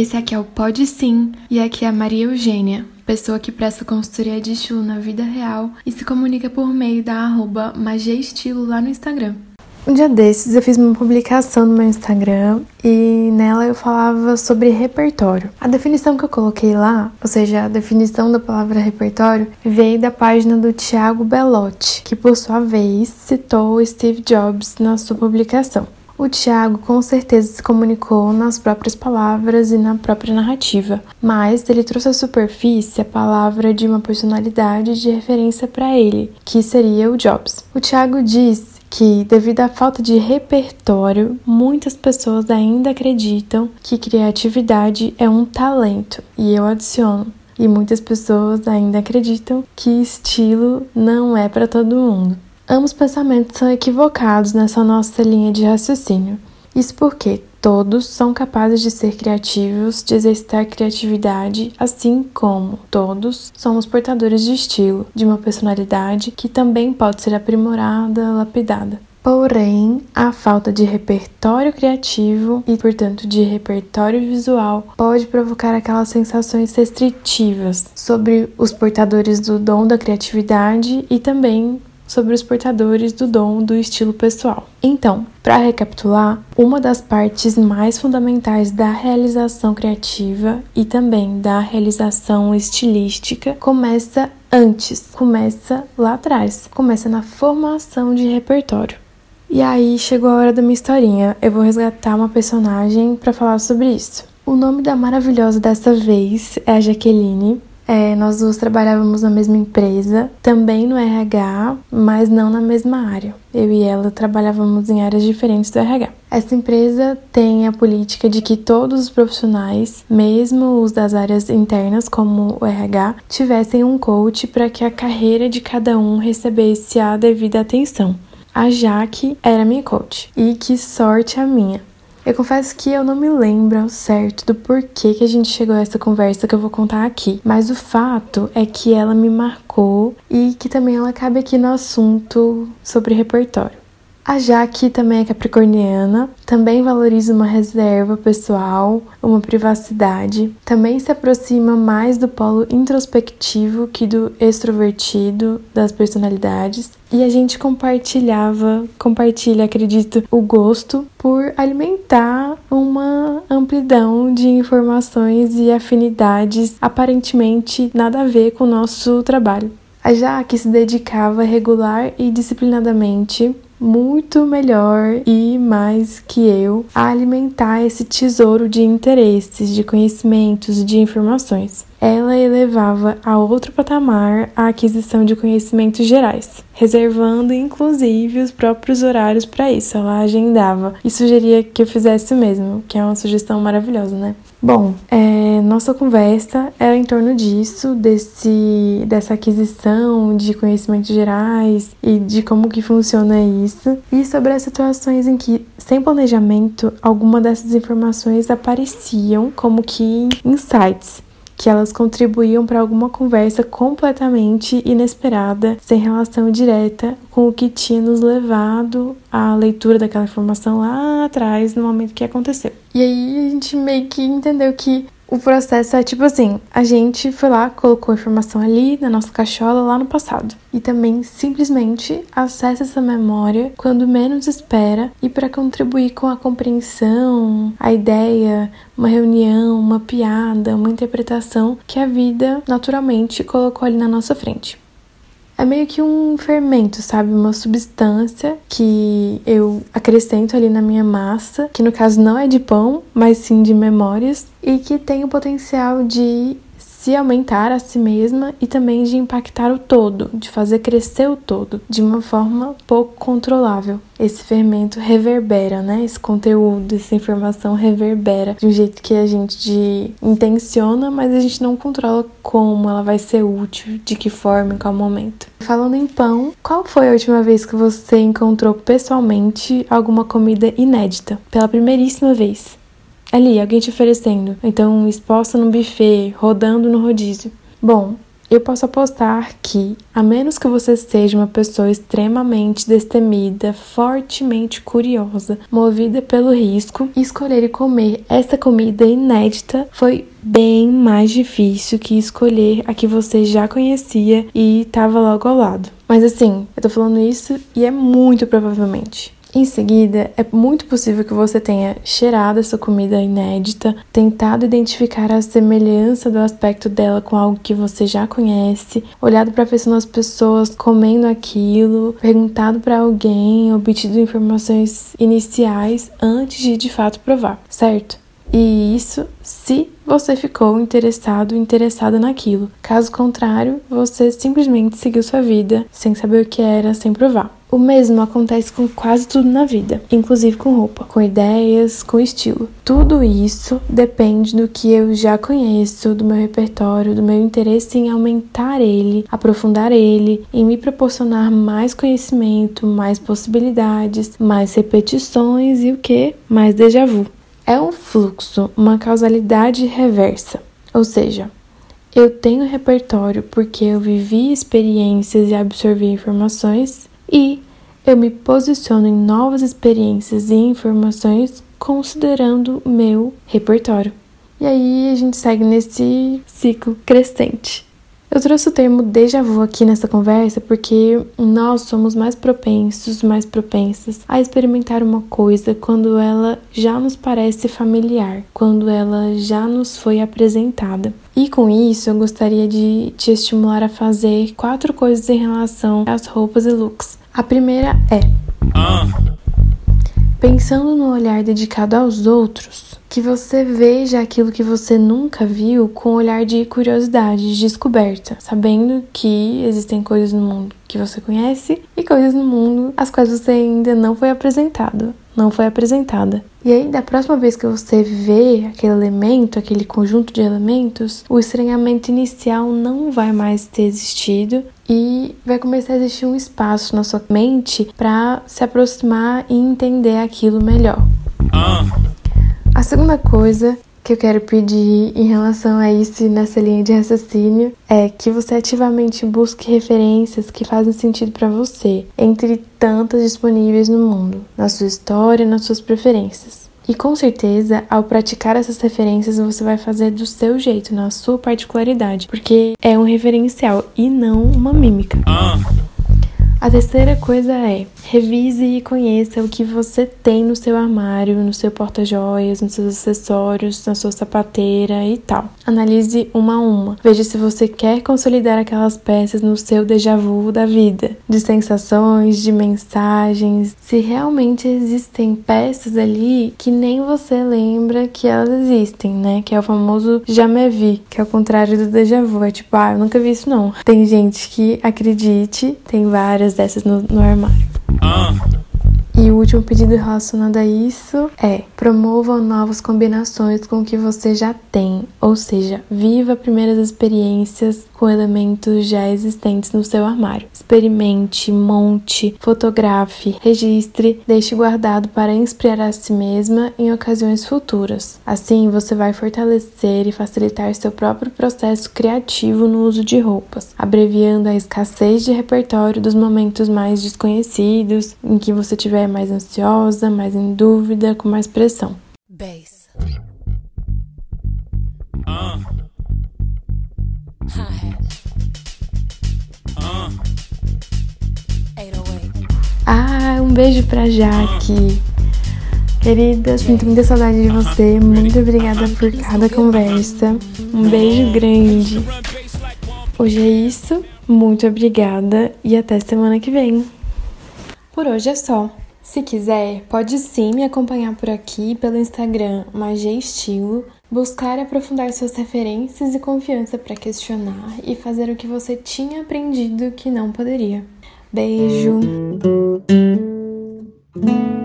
Esse aqui é o Pode Sim e aqui é a Maria Eugênia, pessoa que presta consultoria de estilo na vida real e se comunica por meio da arroba Estilo lá no Instagram. Um dia desses eu fiz uma publicação no meu Instagram e nela eu falava sobre repertório. A definição que eu coloquei lá, ou seja, a definição da palavra repertório, veio da página do Thiago Belotti, que por sua vez citou Steve Jobs na sua publicação. O Tiago com certeza se comunicou nas próprias palavras e na própria narrativa, mas ele trouxe à superfície a palavra de uma personalidade de referência para ele, que seria o Jobs. O Tiago diz que, devido à falta de repertório, muitas pessoas ainda acreditam que criatividade é um talento, e eu adiciono. E muitas pessoas ainda acreditam que estilo não é para todo mundo. Ambos pensamentos são equivocados nessa nossa linha de raciocínio. Isso porque todos são capazes de ser criativos, de exercitar criatividade, assim como todos somos portadores de estilo, de uma personalidade que também pode ser aprimorada, lapidada. Porém, a falta de repertório criativo e, portanto, de repertório visual pode provocar aquelas sensações restritivas sobre os portadores do dom da criatividade e também sobre os portadores do dom do estilo pessoal. Então, para recapitular, uma das partes mais fundamentais da realização criativa e também da realização estilística começa antes, começa lá atrás, começa na formação de repertório. E aí chegou a hora da minha historinha. Eu vou resgatar uma personagem para falar sobre isso. O nome da maravilhosa dessa vez é a Jaqueline, é, nós duas trabalhávamos na mesma empresa, também no RH, mas não na mesma área. Eu e ela trabalhávamos em áreas diferentes do RH. Essa empresa tem a política de que todos os profissionais, mesmo os das áreas internas, como o RH, tivessem um coach para que a carreira de cada um recebesse a devida atenção. A Jaque era minha coach. E que sorte a minha! Eu confesso que eu não me lembro ao certo do porquê que a gente chegou a essa conversa que eu vou contar aqui, mas o fato é que ela me marcou e que também ela cabe aqui no assunto sobre repertório. A Jaque também é capricorniana, também valoriza uma reserva pessoal, uma privacidade, também se aproxima mais do polo introspectivo que do extrovertido das personalidades. E a gente compartilhava, compartilha, acredito, o gosto por alimentar uma amplidão de informações e afinidades aparentemente nada a ver com o nosso trabalho. A Jaque se dedicava regular e disciplinadamente muito melhor e mais que eu a alimentar esse tesouro de interesses, de conhecimentos, de informações. Ela elevava a outro patamar a aquisição de conhecimentos gerais, reservando inclusive os próprios horários para isso. Ela agendava e sugeria que eu fizesse o mesmo, que é uma sugestão maravilhosa, né? Bom, é, nossa conversa era em torno disso, desse, dessa aquisição de conhecimentos gerais e de como que funciona isso, e sobre as situações em que, sem planejamento, alguma dessas informações apareciam como que insights que elas contribuíam para alguma conversa completamente inesperada, sem relação direta com o que tinha nos levado à leitura daquela informação lá atrás, no momento que aconteceu. E aí a gente meio que entendeu que o processo é tipo assim: a gente foi lá, colocou a informação ali na nossa cachola lá no passado. E também simplesmente acessa essa memória quando menos espera e para contribuir com a compreensão, a ideia, uma reunião, uma piada, uma interpretação que a vida naturalmente colocou ali na nossa frente. É meio que um fermento, sabe? Uma substância que eu acrescento ali na minha massa, que no caso não é de pão, mas sim de memórias, e que tem o potencial de se aumentar a si mesma e também de impactar o todo, de fazer crescer o todo de uma forma pouco controlável. Esse fermento reverbera, né? Esse conteúdo, essa informação reverbera de um jeito que a gente intenciona, mas a gente não controla como ela vai ser útil, de que forma, em qual momento. Falando em pão, qual foi a última vez que você encontrou pessoalmente alguma comida inédita? Pela primeiríssima vez ali, alguém te oferecendo. Então, exposta no buffet, rodando no rodízio. Bom, Eu posso apostar que, a menos que você seja uma pessoa extremamente destemida, fortemente curiosa, movida pelo risco, escolher e comer essa comida inédita foi bem mais difícil que escolher a que você já conhecia e estava logo ao lado. Mas assim, eu tô falando isso e é muito provavelmente. Em seguida, é muito possível que você tenha cheirado essa comida inédita, tentado identificar a semelhança do aspecto dela com algo que você já conhece, olhado para as pessoas comendo aquilo, perguntado para alguém, obtido informações iniciais antes de de fato provar, certo? E isso se você ficou interessado, interessada naquilo. Caso contrário, você simplesmente seguiu sua vida sem saber o que era, sem provar. O mesmo acontece com quase tudo na vida, inclusive com roupa, com ideias, com estilo. Tudo isso depende do que eu já conheço, do meu repertório, do meu interesse em aumentar ele, aprofundar ele, em me proporcionar mais conhecimento, mais possibilidades, mais repetições e o que? Mais déjà vu. É um fluxo, uma causalidade reversa. Ou seja, eu tenho repertório porque eu vivi experiências e absorvi informações e eu me posiciono em novas experiências e informações considerando meu repertório. E aí a gente segue nesse ciclo crescente. Eu trouxe o termo déjà vu aqui nessa conversa porque nós somos mais propensos, mais propensas a experimentar uma coisa quando ela já nos parece familiar, quando ela já nos foi apresentada. E com isso, eu gostaria de te estimular a fazer quatro coisas em relação às roupas e looks. A primeira é: pensando no olhar dedicado aos outros, que você veja aquilo que você nunca viu com um olhar de curiosidade, de descoberta, sabendo que existem coisas no mundo que você conhece e coisas no mundo às quais você ainda não foi apresentado não foi apresentada. E aí, da próxima vez que você vê aquele elemento, aquele conjunto de elementos, o estranhamento inicial não vai mais ter existido e vai começar a existir um espaço na sua mente para se aproximar e entender aquilo melhor. Ah. A segunda coisa que eu quero pedir em relação a isso nessa linha de raciocínio é que você ativamente busque referências que fazem sentido para você, entre tantas disponíveis no mundo, na sua história, nas suas preferências. E com certeza, ao praticar essas referências, você vai fazer do seu jeito, na sua particularidade, porque é um referencial e não uma mímica. Ah. A terceira coisa é revise e conheça o que você tem no seu armário, no seu porta-joias, nos seus acessórios, na sua sapateira e tal. Analise uma a uma. Veja se você quer consolidar aquelas peças no seu déjà vu da vida, de sensações, de mensagens, se realmente existem peças ali que nem você lembra que elas existem, né? Que é o famoso me vi, que é o contrário do déjà vu. É tipo, ah, eu nunca vi isso não. Tem gente que acredite, tem várias várias dessas no, no armário. Ah. E o último pedido relacionado a isso é: promova novas combinações com o que você já tem, ou seja, viva primeiras experiências com elementos já existentes no seu armário. Experimente, monte, fotografe, registre, deixe guardado para inspirar a si mesma em ocasiões futuras. Assim, você vai fortalecer e facilitar seu próprio processo criativo no uso de roupas, abreviando a escassez de repertório dos momentos mais desconhecidos, em que você tiver mais ansiosa, mais em dúvida, com mais pressão. Bass. Um beijo pra Jaque. Querida, sinto muita saudade de você. Muito obrigada por cada conversa. Um beijo grande. Hoje é isso. Muito obrigada e até semana que vem. Por hoje é só. Se quiser, pode sim me acompanhar por aqui pelo Instagram Magia Estilo Buscar aprofundar suas referências e confiança para questionar e fazer o que você tinha aprendido que não poderia. Beijo! Mm-hmm.